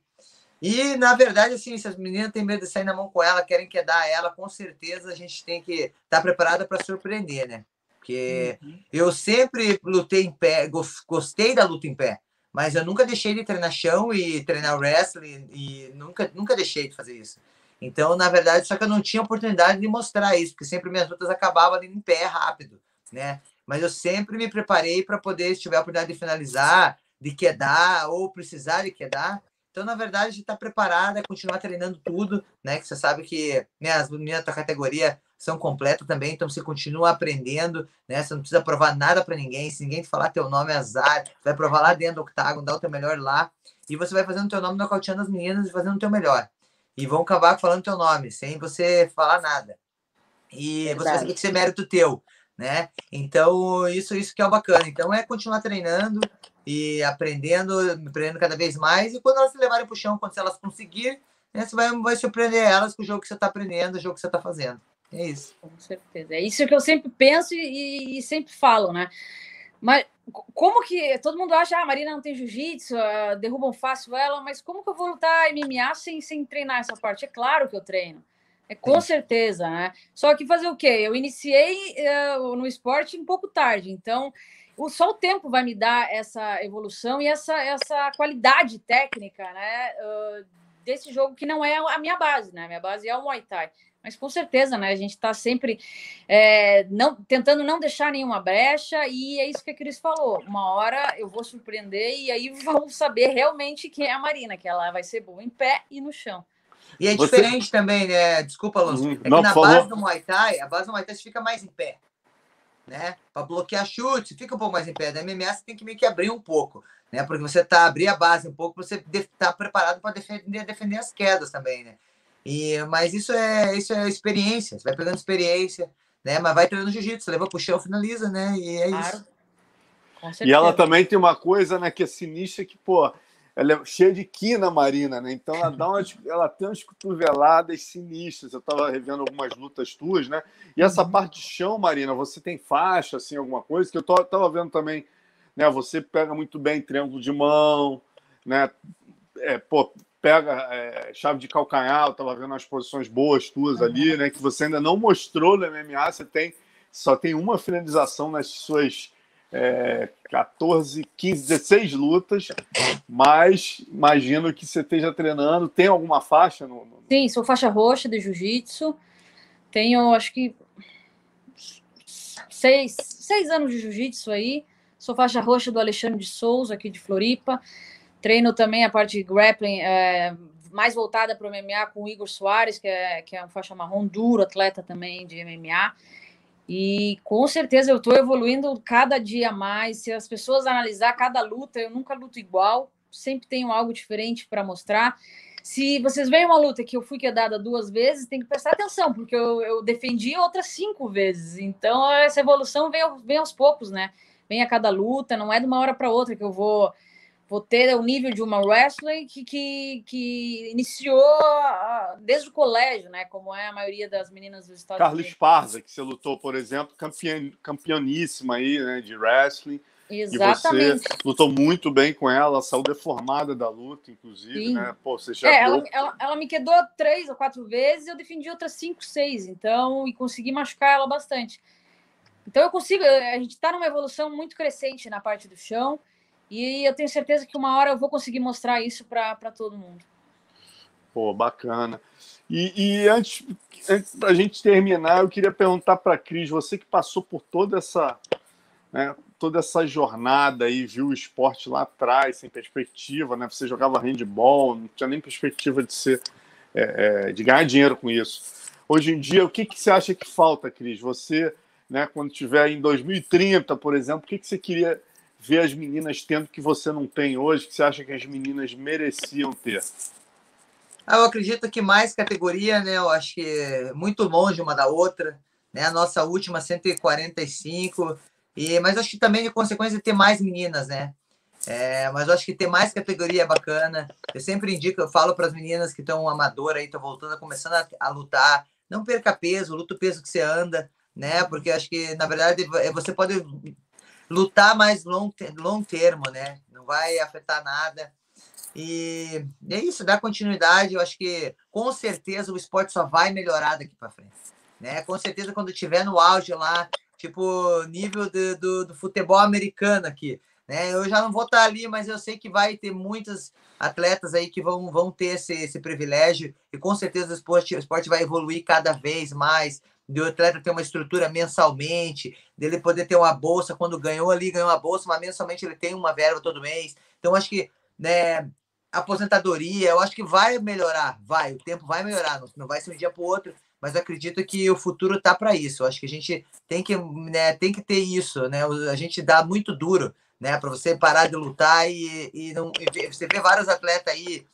Speaker 2: E, na verdade, assim, se as meninas têm medo de sair na mão com ela, querem quedar ela, com certeza a gente tem que estar tá preparada para surpreender, né? Porque uhum. eu sempre lutei em pé, gostei da luta em pé. mas eu nunca deixei de treinar chão e treinar wrestling e nunca, nunca deixei de fazer isso. Então, na verdade, só que eu não tinha oportunidade de mostrar isso, porque sempre minhas lutas acabavam ali em pé rápido, né? Mas eu sempre me preparei para poder, se tiver a oportunidade de finalizar, de quedar ou precisar de quedar. Então, na verdade, está preparada a continuar treinando tudo, né? Que você sabe que né, as meninas da categoria são completas também, então você continua aprendendo, né? Você não precisa provar nada para ninguém. Se ninguém te falar teu nome, azar. Você vai provar lá dentro do octágono, dá o teu melhor lá. E você vai fazendo teu nome, nocauteando as meninas e fazendo o teu melhor e vão acabar falando teu nome, sem você falar nada. E Verdade. você vai saber que isso é mérito teu, né? Então, isso, isso que é bacana. Então, é continuar treinando e aprendendo, aprendendo cada vez mais. E quando elas se levarem para o chão, quando elas conseguirem, né, você vai, vai surpreender elas com o jogo que você está aprendendo, o jogo que você está fazendo. É isso.
Speaker 3: Com certeza. É isso que eu sempre penso e, e sempre falo, né? Mas como que todo mundo acha, ah, a Marina não tem jiu-jitsu, derrubam fácil ela, mas como que eu vou lutar MMA sem, sem treinar essa parte? É claro que eu treino. É com Sim. certeza, né? Só que fazer o quê? Eu iniciei uh, no esporte um pouco tarde, então o, só o tempo vai me dar essa evolução e essa, essa qualidade técnica, né? Uh, desse jogo que não é a minha base, né? Minha base é o Muay Thai. Mas com certeza, né? A gente está sempre é, não, tentando não deixar nenhuma brecha, e é isso que a Cris falou. Uma hora eu vou surpreender e aí vamos saber realmente quem é a Marina, que ela vai ser boa em pé e no chão.
Speaker 2: E é Você... diferente também, né? Desculpa, Alonso. Uhum. É que não, na base do Muay Thai, a base do Muay Thai você fica mais em pé. Né? Para bloquear chute, fica um pouco mais em pé. Da MMA você tem que meio que abrir um pouco, né? Porque você tá abrir a base um pouco, você tá preparado para defender, defender as quedas também, né? E, mas isso é, isso é experiência, você vai pegando experiência, né? Mas vai treinando jiu-jitsu, leva pro chão, finaliza, né? E é claro.
Speaker 1: isso. E ela também tem uma coisa, né, que é sinistra, que, pô, ela é cheia de quina marina, né? Então ela dá umas, ela tem umas cotoveladas sinistras. Eu tava revendo algumas lutas tuas, né? E essa uhum. parte de chão, Marina, você tem faixa, assim, alguma coisa? Que eu tô, tava vendo também, né? Você pega muito bem triângulo de mão, né? É, pô, pega é, chave de calcanhar, eu estava vendo as posições boas tuas ali, né? Que você ainda não mostrou no MMA, você tem só tem uma finalização nas suas é, 14, 15, 16 lutas, mas imagino que você esteja treinando. Tem alguma faixa? No, no...
Speaker 3: Sim, sou faixa roxa de jiu-jitsu. Tenho, acho que, seis, seis anos de jiu-jitsu aí. Sou faixa roxa do Alexandre de Souza, aqui de Floripa. Treino também a parte de grappling é, mais voltada para o MMA com o Igor Soares, que é, que é um faixa marrom duro, atleta também de MMA. E com certeza eu estou evoluindo cada dia mais. Se as pessoas analisar cada luta, eu nunca luto igual, sempre tenho algo diferente para mostrar. Se vocês veem uma luta que eu fui quedada duas vezes, tem que prestar atenção, porque eu, eu defendi outras cinco vezes. Então, essa evolução vem, vem aos poucos, né? Vem a cada luta, não é de uma hora para outra que eu vou vou ter o nível de uma wrestler que, que, que iniciou desde o colégio, né? Como é a maioria das meninas dos Estados
Speaker 1: Carlos Unidos. Carlos Parza, que você lutou, por exemplo, campeão, campeoníssima aí, né, de wrestling.
Speaker 3: Exatamente.
Speaker 1: E você lutou muito bem com ela, saiu deformada da luta, inclusive, Sim. né? Pô, você já
Speaker 3: é, ela, ela, ela, me quedou três ou quatro vezes eu defendi outras cinco, seis, então, e consegui machucar ela bastante. Então eu consigo, a gente está numa evolução muito crescente na parte do chão. E eu tenho certeza que uma hora eu vou conseguir mostrar isso para todo mundo.
Speaker 1: Pô, bacana. E, e antes, antes da gente terminar, eu queria perguntar para a Cris, você que passou por toda essa, né, toda essa jornada aí, viu o esporte lá atrás, sem perspectiva, né? Você jogava handball, não tinha nem perspectiva de ser, é, é, de ganhar dinheiro com isso. Hoje em dia, o que, que você acha que falta, Cris? Você, né, quando estiver em 2030, por exemplo, o que, que você queria ver as meninas tendo que você não tem hoje, que você acha que as meninas mereciam ter?
Speaker 2: Ah, eu acredito que mais categoria, né? Eu acho que é muito longe uma da outra, né? A nossa última 145, e mas acho que também de consequência ter mais meninas, né? É, mas eu acho que ter mais categoria é bacana. Eu sempre indico, eu falo para as meninas que estão amadoras aí, estão voltando, começando a, a, lutar, não perca peso, luta o peso que você anda, né? Porque acho que na verdade você pode lutar mais long, long termo, né? Não vai afetar nada. E é isso, dá continuidade. Eu acho que com certeza o esporte só vai melhorar daqui para frente. Né? Com certeza, quando tiver no auge lá, tipo nível do, do, do futebol americano aqui, Né? Eu já não vou estar ali, mas eu sei que vai ter muitas atletas aí que vão, vão ter esse, esse privilégio e com certeza o esporte, o esporte vai evoluir cada vez mais. De o atleta ter uma estrutura mensalmente, dele poder ter uma bolsa quando ganhou ali, ganhou uma bolsa, mas mensalmente ele tem uma verba todo mês. Então, acho que né, aposentadoria, eu acho que vai melhorar, vai, o tempo vai melhorar, não, vai ser um dia para o outro, mas eu acredito que o futuro está para isso. Eu acho que a gente tem que, né, tem que ter isso, né? A gente dá muito duro né? Para você parar de lutar e, e não e você vê vários atletas aí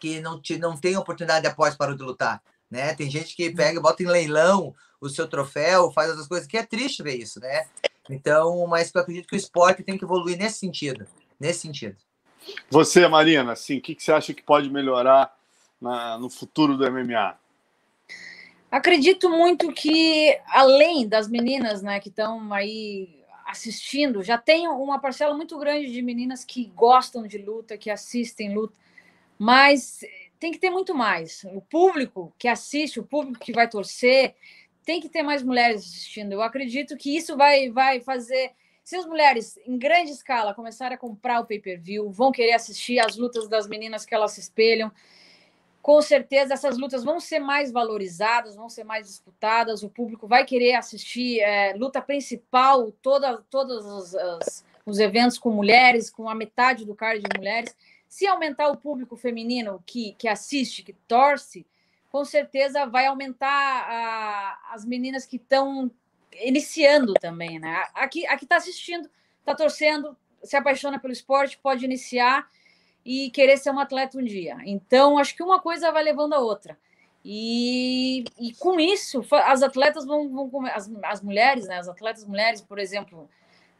Speaker 2: que não te, não tem oportunidade após parou de lutar, né? Tem gente que pega, bota em leilão o seu troféu, faz outras coisas que é triste ver isso, né? Então, mas eu acredito que o esporte tem que evoluir nesse sentido, nesse sentido.
Speaker 1: Você, Marina, assim, o que, que você acha que pode melhorar na, no futuro do MMA?
Speaker 3: Acredito muito que, além das meninas né, que estão aí assistindo, já tem uma parcela muito grande de meninas que gostam de luta, que assistem luta, mas tem que ter muito mais. O público que assiste, o público que vai torcer, tem que ter mais mulheres assistindo. Eu acredito que isso vai, vai fazer. Se as mulheres, em grande escala, começarem a comprar o pay-per-view, vão querer assistir as lutas das meninas que elas se espelham, com certeza essas lutas vão ser mais valorizadas, vão ser mais disputadas, o público vai querer assistir é, luta principal, toda, todos os, os, os, eventos com mulheres, com a metade do card de mulheres. Se aumentar o público feminino que, que assiste, que torce, com certeza vai aumentar a, as meninas que estão iniciando também, né? Aqui está assistindo, está torcendo, se apaixona pelo esporte, pode iniciar e querer ser um atleta um dia. Então, acho que uma coisa vai levando a outra. E, e com isso, as atletas vão, vão as, as mulheres, né, as atletas mulheres, por exemplo,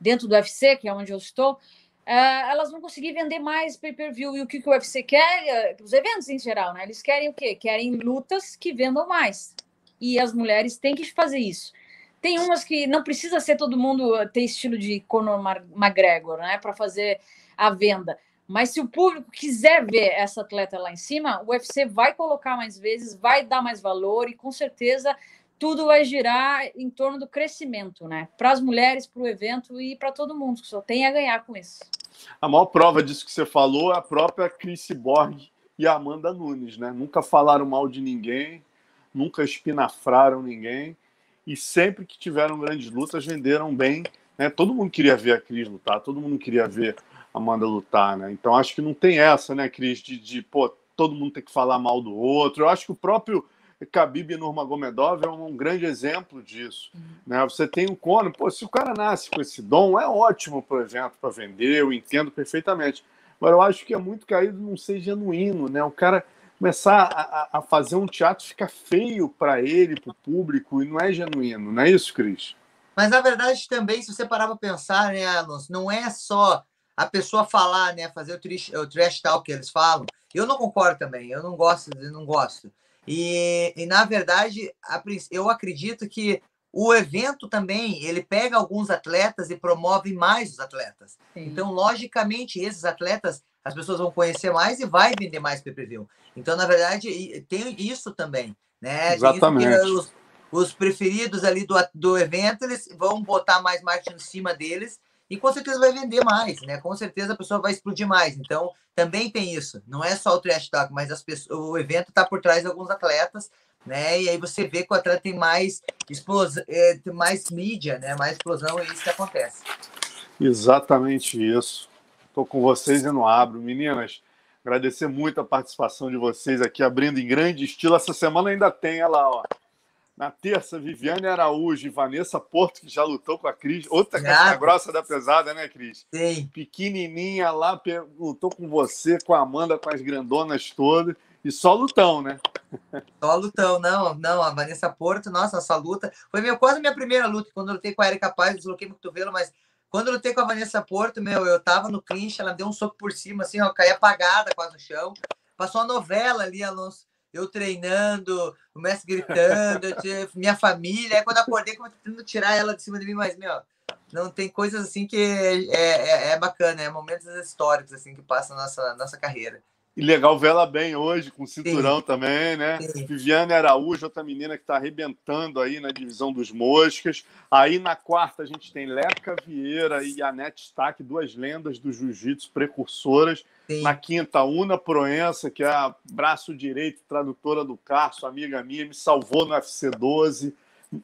Speaker 3: dentro do UFC, que é onde eu estou, uh, elas vão conseguir vender mais pay-per-view. E o que, que o UFC quer? Uh, os eventos em geral, né? Eles querem o quê? Querem lutas que vendam mais. E as mulheres têm que fazer isso. Tem umas que não precisa ser todo mundo ter estilo de Conor McGregor, né, para fazer a venda. Mas se o público quiser ver essa atleta lá em cima, o UFC vai colocar mais vezes, vai dar mais valor e com certeza tudo vai girar em torno do crescimento, né? Para as mulheres, para o evento e para todo mundo, que só tem a ganhar com isso.
Speaker 1: A maior prova disso que você falou é a própria Chris Borg e a Amanda Nunes, né? Nunca falaram mal de ninguém, nunca espinafraram ninguém e sempre que tiveram grandes lutas venderam bem. Né? Todo mundo queria ver a Cris lutar, todo mundo queria ver Amanda lutar, né? Então acho que não tem essa, né, Cris, de, de pô, todo mundo tem que falar mal do outro. Eu acho que o próprio Khabib Nurmagomedov é um, um grande exemplo disso. Uhum. Né? Você tem um Conor, pô, se o cara nasce com esse dom, é ótimo para o evento, para vender, eu entendo perfeitamente. Mas eu acho que é muito caído não ser genuíno, né? O cara começar a, a fazer um teatro fica feio para ele, para o público, e não é genuíno, não é isso, Cris?
Speaker 2: Mas na verdade também, se você parar para pensar, né, Alonso, não é só a pessoa falar, né, fazer o trash, o trash talk que eles falam, eu não concordo também, eu não gosto, eu não gosto. E, e na verdade, a, eu acredito que o evento também, ele pega alguns atletas e promove mais os atletas. Sim. Então, logicamente, esses atletas as pessoas vão conhecer mais e vai vender mais PPV. Então, na verdade, tem isso também, né?
Speaker 1: Exatamente.
Speaker 2: Os, os, preferidos ali do, do evento, eles vão botar mais marketing em cima deles e com certeza vai vender mais, né? Com certeza a pessoa vai explodir mais. Então, também tem isso. Não é só o trash talk, mas as pessoas, o evento está por trás de alguns atletas, né? E aí você vê que o atleta tem mais explosão, é, mais mídia, né? Mais explosão, e é isso que acontece.
Speaker 1: Exatamente isso. Estou com vocês e não abro. Meninas, agradecer muito a participação de vocês aqui, abrindo em grande estilo. Essa semana ainda tem ela, ó. Na terça, Viviane Araújo e Vanessa Porto, que já lutou com a Cris. Outra casca grossa da pesada, né, Cris?
Speaker 2: Sim.
Speaker 1: Pequenininha lá, lutou com você, com a Amanda, com as grandonas todas. E só lutão, né?
Speaker 2: Só lutão, não, não. A Vanessa Porto, nossa, essa luta. Foi meu, quase minha primeira luta. Quando eu lutei com a Erika Paz, desloquei meu cotovelo, mas quando eu lutei com a Vanessa Porto, meu, eu tava no clinch, ela deu um soco por cima, assim, ó, caí apagada quase no chão. Passou uma novela ali, Alonso eu treinando, o mestre gritando, minha família. Aí quando acordei, como tentando tirar ela de cima de mim, mas, meu, não tem coisas assim que é, é, é bacana, é momentos históricos assim que passam na nossa, nossa carreira.
Speaker 1: E legal vê-la bem hoje, com cinturão Sim. também, né? Sim. Viviane Araújo, outra menina que está arrebentando aí na divisão dos moscas. Aí na quarta a gente tem Leca Vieira e Anete Stack, duas lendas do jiu-jitsu precursoras. Sim. Na quinta, Una Proença, que é a braço direito, tradutora do Carso, amiga minha, me salvou no UFC 12.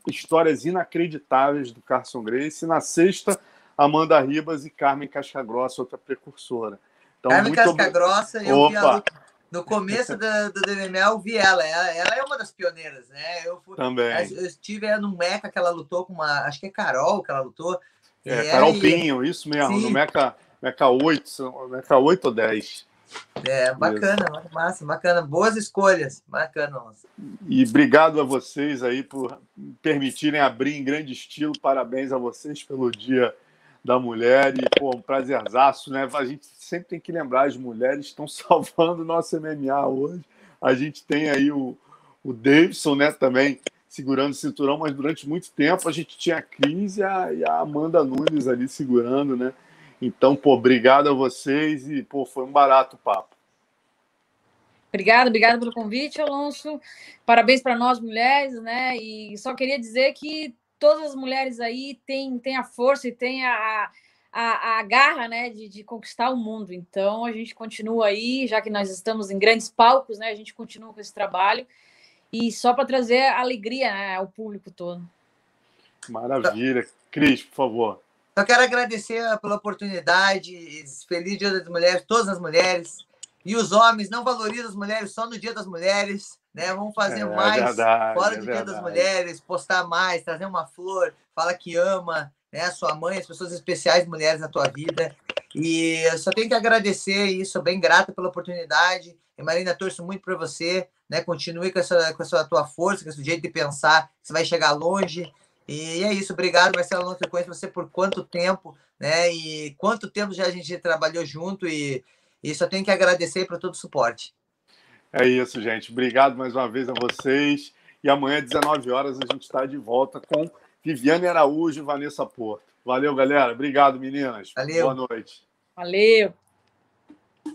Speaker 1: Histórias inacreditáveis do Carson Grace. E na sexta, Amanda Ribas e Carmen Cascagrossa, outra precursora.
Speaker 2: Então, Carmen Casca Grossa, eu Opa. vi a luta. No começo do, do eu vi ela. ela. ela. é uma das pioneiras, né? Eu fui,
Speaker 1: Também.
Speaker 2: Eu estive no Meca que ela lutou com uma. Acho que é Carol que ela lutou.
Speaker 1: É, Carol Pinho, isso mesmo. Sim. No Meca, Meca 8, Meca 8 ou 10.
Speaker 2: É, bacana, massa, bacana. Boas escolhas, bacana.
Speaker 1: E obrigado a vocês aí por permitirem abrir em grande estilo. Parabéns a vocês pelo dia da mulher e, pô, um prazerzaço, né? A gente sempre tem que lembrar, as mulheres estão salvando o nosso MMA hoje. A gente tem aí o, o Davidson, né, também segurando o cinturão, mas durante muito tempo a gente tinha a Cris e a, e a Amanda Nunes ali segurando, né? Então, pô, obrigado a vocês e, pô, foi um barato papo.
Speaker 3: Obrigada, obrigada pelo convite, Alonso. Parabéns para nós mulheres, né? E só queria dizer que todas as mulheres aí têm, têm a força e têm a, a, a garra né, de, de, conquistar o mundo. Então a gente continua aí, já que nós estamos em grandes palcos, né? A gente continua com esse trabalho e só para trazer alegria né, ao público todo.
Speaker 1: Maravilha. Cris, por favor.
Speaker 2: Eu quero agradecer pela oportunidade. Feliz Dia das Mulheres, todas as mulheres. E os homens não valorizam as mulheres só no Dia das Mulheres né? Vamos fazer é, mais verdade, fora é Dia das Mulheres, postar mais, trazer uma flor, fala que ama, né? Sua mãe, as pessoas especiais, mulheres na tua vida. E eu só tenho que agradecer isso, bem grata pela oportunidade. E Marina, torço muito para você, né? Continue com essa, com essa tua força, com esse jeito de pensar, você vai chegar longe. E é isso, obrigado, Marcelo. Eu conheço você por quanto tempo, né? E quanto tempo já a gente trabalhou junto e, e só tenho que agradecer por todo o suporte.
Speaker 1: É isso, gente. Obrigado mais uma vez a vocês. E amanhã, às 19 horas, a gente está de volta com Viviane Araújo e Vanessa Porto. Valeu, galera. Obrigado, meninas.
Speaker 2: Valeu.
Speaker 1: Boa noite.
Speaker 3: Valeu.